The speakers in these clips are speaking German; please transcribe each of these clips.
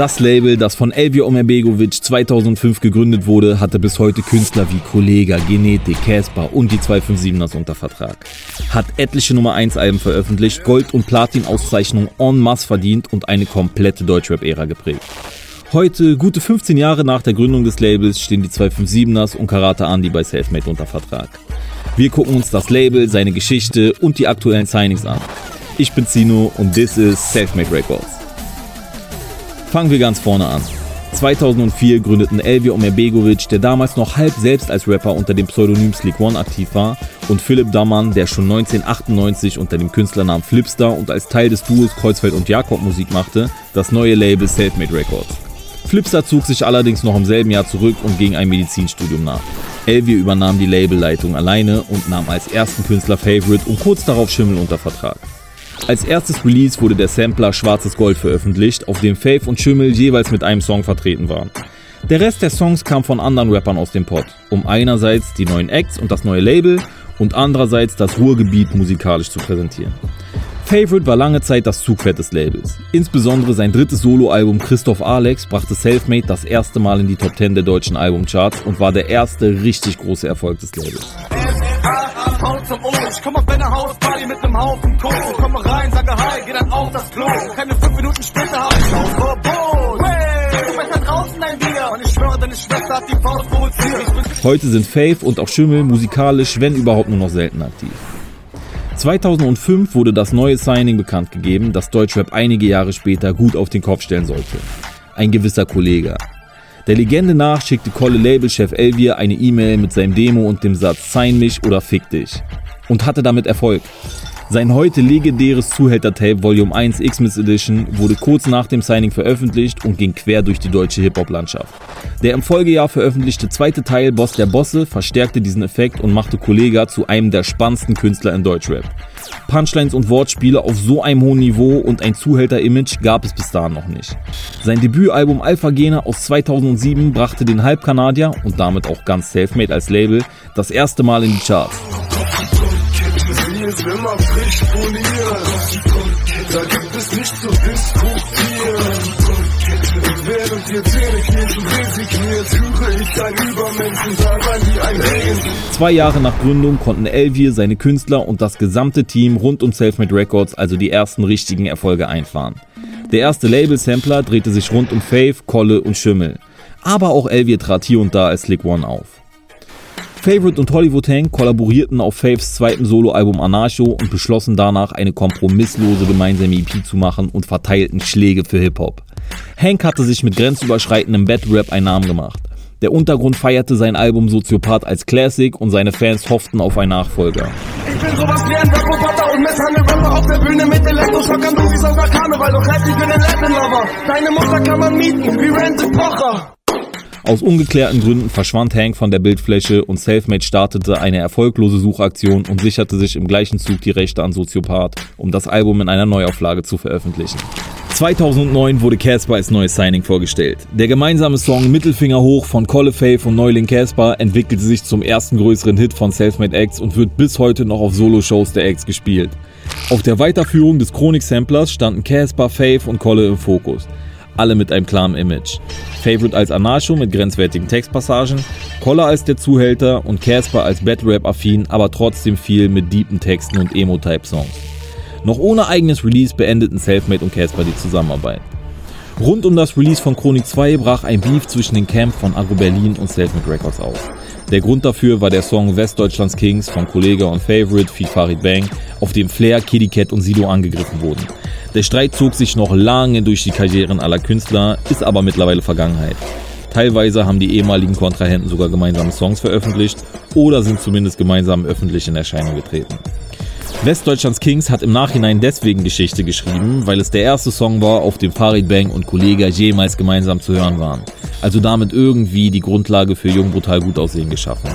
Das Label, das von Elvio Omerbegovic 2005 gegründet wurde, hatte bis heute Künstler wie Kollega, Genetik, Casper und die 257ers unter Vertrag. Hat etliche Nummer 1 Alben veröffentlicht, Gold- und Platin-Auszeichnungen en masse verdient und eine komplette Deutschrap-Ära geprägt. Heute, gute 15 Jahre nach der Gründung des Labels, stehen die 257ers und Karate Andy bei Selfmade unter Vertrag. Wir gucken uns das Label, seine Geschichte und die aktuellen Signings an. Ich bin Zino und this is Selfmade Records. Fangen wir ganz vorne an. 2004 gründeten Elvio Omerbegovic, der damals noch halb selbst als Rapper unter dem Pseudonym Slick One aktiv war, und Philipp Dammann, der schon 1998 unter dem Künstlernamen Flipstar und als Teil des Duos Kreuzfeld und Jakob Musik machte, das neue Label Selfmade Records. Flipstar zog sich allerdings noch im selben Jahr zurück und ging ein Medizinstudium nach. Elvio übernahm die Labelleitung alleine und nahm als ersten Künstler Favorite und kurz darauf Schimmel unter Vertrag. Als erstes Release wurde der Sampler Schwarzes Gold veröffentlicht, auf dem Faith und Schimmel jeweils mit einem Song vertreten waren. Der Rest der Songs kam von anderen Rappern aus dem Pod, um einerseits die neuen Acts und das neue Label und andererseits das Ruhrgebiet musikalisch zu präsentieren. Favorite war lange Zeit das Zugpferd des Labels. Insbesondere sein drittes Soloalbum Christoph Alex brachte Selfmade das erste Mal in die Top 10 der deutschen Albumcharts und war der erste richtig große Erfolg des Labels. Ich komm auf deine Hausparty mit nem Haufen. Ich komme rein, sage Hi, geh dann auf das Klo. Keine fünf Minuten später hab ich Hausverbot. Heute sind Faith und auch Schimmel musikalisch, wenn überhaupt nur noch selten aktiv. 2005 wurde das neue Signing bekannt gegeben, das Deutschrap einige Jahre später gut auf den Kopf stellen sollte. Ein gewisser Kollege. Der Legende nach schickte Kolle Labelchef Elvier eine E-Mail mit seinem Demo und dem Satz Sign mich oder fick dich. Und hatte damit Erfolg. Sein heute legendäres Zuhälter-Tape Volume 1 Xmas Edition wurde kurz nach dem Signing veröffentlicht und ging quer durch die deutsche Hip-Hop-Landschaft. Der im Folgejahr veröffentlichte zweite Teil Boss der Bosse verstärkte diesen Effekt und machte Kollega zu einem der spannendsten Künstler in Deutschrap. Punchlines und Wortspiele auf so einem hohen Niveau und ein Zuhälter-Image gab es bis dahin noch nicht. Sein Debütalbum Alpha Gene aus 2007 brachte den Halbkanadier und damit auch ganz Selfmade als Label das erste Mal in die Charts frisch poliert. Da gibt es nichts zu diskutieren. Während ihr Zähne knirschen, resigniert, höre ich ein Übermenschen sein wie ein Regen. Zwei Jahre nach Gründung konnten Elvier, seine Künstler und das gesamte Team rund um Selfmade Records also die ersten richtigen Erfolge einfahren. Der erste Label-Sampler drehte sich rund um Faith, Kolle und Schimmel. Aber auch Elvier trat hier und da als Slick One auf. Favorite und Hollywood Hank kollaborierten auf Faves zweitem Soloalbum Anarcho und beschlossen danach eine kompromisslose gemeinsame EP zu machen und verteilten Schläge für Hip-Hop. Hank hatte sich mit grenzüberschreitendem Battle-Rap einen Namen gemacht. Der Untergrund feierte sein Album Soziopath als Classic und seine Fans hofften auf einen Nachfolger. Ich bin sowas wie ein Rapper und misshandle Rapper auf der Bühne mit Elektroschockern, du wie sonst nach Karneval, doch halt ich bin ein Latin-Lover. Deine Mutter kann man mieten, wie Randy Pocher. Aus ungeklärten Gründen verschwand Hank von der Bildfläche und Selfmade startete eine erfolglose Suchaktion und sicherte sich im gleichen Zug die Rechte an Soziopath, um das Album in einer Neuauflage zu veröffentlichen. 2009 wurde Casper als neues Signing vorgestellt. Der gemeinsame Song Mittelfinger hoch von Colle Faith und Neuling Casper entwickelte sich zum ersten größeren Hit von Selfmade Acts und wird bis heute noch auf Solo-Shows der Acts gespielt. Auf der Weiterführung des Chronik-Samplers standen Casper, Faith und Colle im Fokus alle mit einem klaren Image. Favorite als Anarcho mit grenzwertigen Textpassagen, Koller als der Zuhälter und Casper als Battle-Rap-affin, aber trotzdem viel mit deepen Texten und Emo-Type-Songs. Noch ohne eigenes Release beendeten Selfmade und Casper die Zusammenarbeit. Rund um das Release von Chronik 2 brach ein Beef zwischen den Camp von Agro Berlin und Selfmade Records auf. Der Grund dafür war der Song Westdeutschlands Kings von Kollega und Favorite Feed Farid Bang, auf dem Flair, Kitty Cat und Sido angegriffen wurden. Der Streit zog sich noch lange durch die Karrieren aller Künstler, ist aber mittlerweile Vergangenheit. Teilweise haben die ehemaligen Kontrahenten sogar gemeinsame Songs veröffentlicht oder sind zumindest gemeinsam öffentlich in Erscheinung getreten. Westdeutschlands Kings hat im Nachhinein deswegen Geschichte geschrieben, weil es der erste Song war, auf dem Farid Bang und Kollega jemals gemeinsam zu hören waren. Also damit irgendwie die Grundlage für Jung Brutal Gut Aussehen geschaffen.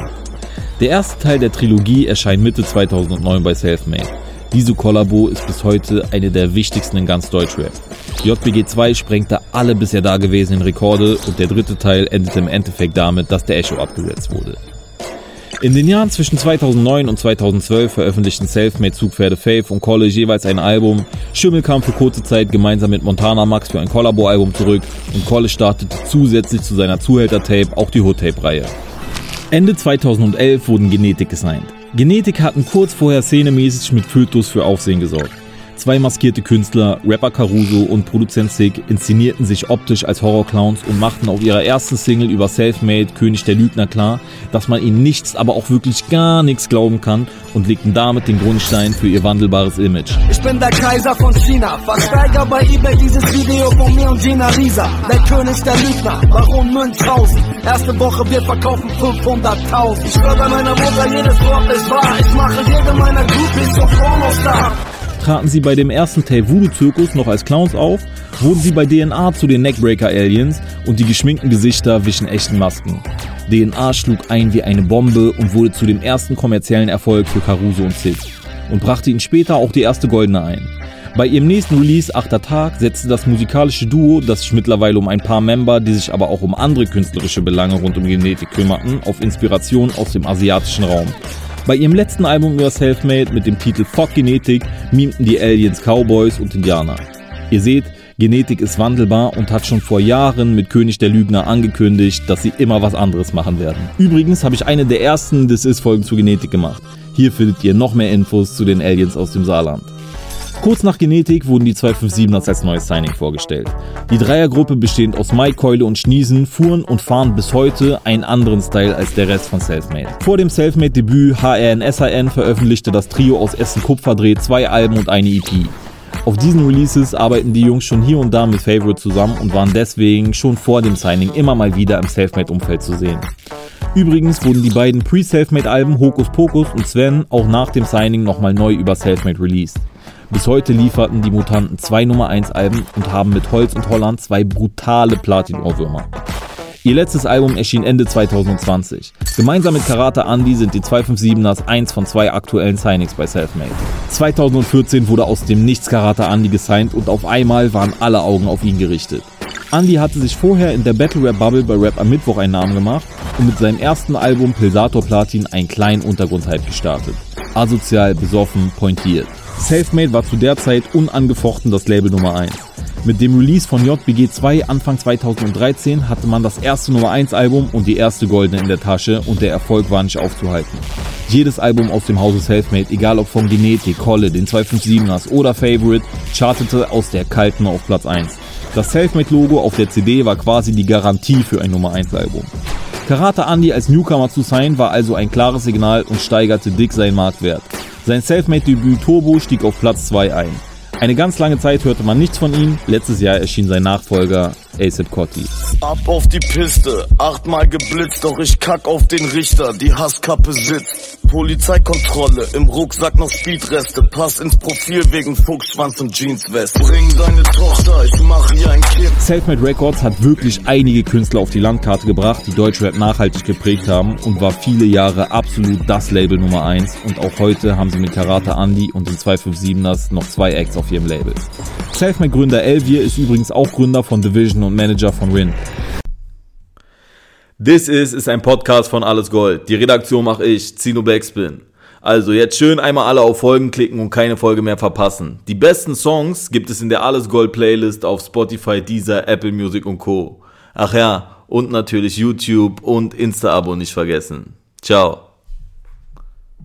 Der erste Teil der Trilogie erscheint Mitte 2009 bei Selfmade. Diese Kollabo ist bis heute eine der wichtigsten in ganz Deutschrap. JBG 2 sprengte alle bisher dagewesenen Rekorde und der dritte Teil endete im Endeffekt damit, dass der Echo abgesetzt wurde. In den Jahren zwischen 2009 und 2012 veröffentlichten Selfmade Zugpferde Faith und College jeweils ein Album. Schimmel kam für kurze Zeit gemeinsam mit Montana Max für ein Collabo-Album zurück und College startete zusätzlich zu seiner Zuhälter-Tape auch die Hood-Tape-Reihe. Ende 2011 wurden Genetik gesigned. Genetik hatten kurz vorher szenemäßig mit Fötus für Aufsehen gesorgt. Zwei maskierte Künstler, Rapper Caruso und Produzent Sick, inszenierten sich optisch als Horrorclowns und machten auf ihrer ersten Single über Selfmade König der Lügner klar, dass man ihnen nichts, aber auch wirklich gar nichts glauben kann und legten damit den Grundstein für ihr wandelbares Image. Ich bin der Kaiser von China, Versteiger bei eBay dieses Video von mir und Gina Lisa. Der König der Lügner, Baron Münchhausen. Erste Woche, wir verkaufen 500.000. Ich schwör bei meiner Mutter, jedes Wort ist wahr. Ich mache jede meiner Groupies zum Pornostar traten sie bei dem ersten Tape Voodoo Zirkus noch als Clowns auf, wurden sie bei DNA zu den Neckbreaker Aliens und die geschminkten Gesichter wichen echten Masken. DNA schlug ein wie eine Bombe und wurde zu dem ersten kommerziellen Erfolg für Caruso und Sid und brachte ihnen später auch die erste Goldene ein. Bei ihrem nächsten Release, Achter Tag, setzte das musikalische Duo, das sich mittlerweile um ein paar Member, die sich aber auch um andere künstlerische Belange rund um Genetik kümmerten, auf Inspiration aus dem asiatischen Raum. Bei ihrem letzten Album über Selfmade mit dem Titel Fuck Genetik mimten die Aliens Cowboys und Indianer. Ihr seht, Genetik ist wandelbar und hat schon vor Jahren mit König der Lügner angekündigt, dass sie immer was anderes machen werden. Übrigens habe ich eine der ersten This Is Folgen zu Genetik gemacht. Hier findet ihr noch mehr Infos zu den Aliens aus dem Saarland. Kurz nach Genetik wurden die 257ers als neues Signing vorgestellt. Die Dreiergruppe bestehend aus Mike, Keule und Schniesen fuhren und fahren bis heute einen anderen Style als der Rest von Selfmade. Vor dem Selfmade-Debüt HRN veröffentlichte das Trio aus Essen Kupferdreh zwei Alben und eine EP. Auf diesen Releases arbeiten die Jungs schon hier und da mit Favorite zusammen und waren deswegen schon vor dem Signing immer mal wieder im Selfmade-Umfeld zu sehen. Übrigens wurden die beiden Pre-Selfmade-Alben Hokus Pokus und Sven auch nach dem Signing nochmal neu über Selfmade released. Bis heute lieferten die Mutanten zwei Nummer 1 Alben und haben mit Holz und Holland zwei brutale Platin-Ohrwürmer. Ihr letztes Album erschien Ende 2020. Gemeinsam mit Karate Andy sind die 257ers eins von zwei aktuellen Signings bei Selfmade. 2014 wurde aus dem Nichts Karate Andy gesigned und auf einmal waren alle Augen auf ihn gerichtet. Andy hatte sich vorher in der Battle Rap Bubble bei Rap am Mittwoch einen Namen gemacht und mit seinem ersten Album Pilsator Platin einen kleinen Untergrundhype gestartet. Asozial, besoffen, pointiert. Selfmade war zu der Zeit unangefochten das Label Nummer 1. Mit dem Release von JBG 2 Anfang 2013 hatte man das erste Nummer 1 Album und die erste Goldene in der Tasche und der Erfolg war nicht aufzuhalten. Jedes Album aus dem Hause Selfmade, egal ob von Genetik, Kolle, den 257ers oder Favorite, chartete aus der kalten auf Platz 1. Das Selfmade-Logo auf der CD war quasi die Garantie für ein Nummer 1 Album. Karate Andy als Newcomer zu sein war also ein klares Signal und steigerte dick seinen Marktwert. Sein Selfmade-Debüt Turbo stieg auf Platz 2 ein. Eine ganz lange Zeit hörte man nichts von ihm. Letztes Jahr erschien sein Nachfolger ASAP Cotti. Ab auf die Piste, achtmal geblitzt, doch ich kack auf den Richter, die Hasskappe sitzt. Polizeikontrolle, im Rucksack noch Speedreste, Pass ins Profil wegen Fuchsschwanz und Jeanswest. Bring deine Tochter, ich mach hier ein Kind. Selfmade Records hat wirklich einige Künstler auf die Landkarte gebracht, die Deutschrap nachhaltig geprägt haben und war viele Jahre absolut das Label Nummer 1 und auch heute haben sie mit Karate Andy und den 257ers noch zwei Acts auf ihrem Label. Selfmade Gründer Elvier ist übrigens auch Gründer von Division und Manager von Rin. This is ist ein Podcast von Alles Gold. Die Redaktion mache ich, Zino Backspin. Also jetzt schön einmal alle auf Folgen klicken und keine Folge mehr verpassen. Die besten Songs gibt es in der Alles Gold Playlist auf Spotify, Deezer, Apple Music und Co. Ach ja, und natürlich YouTube und Insta-Abo nicht vergessen. Ciao.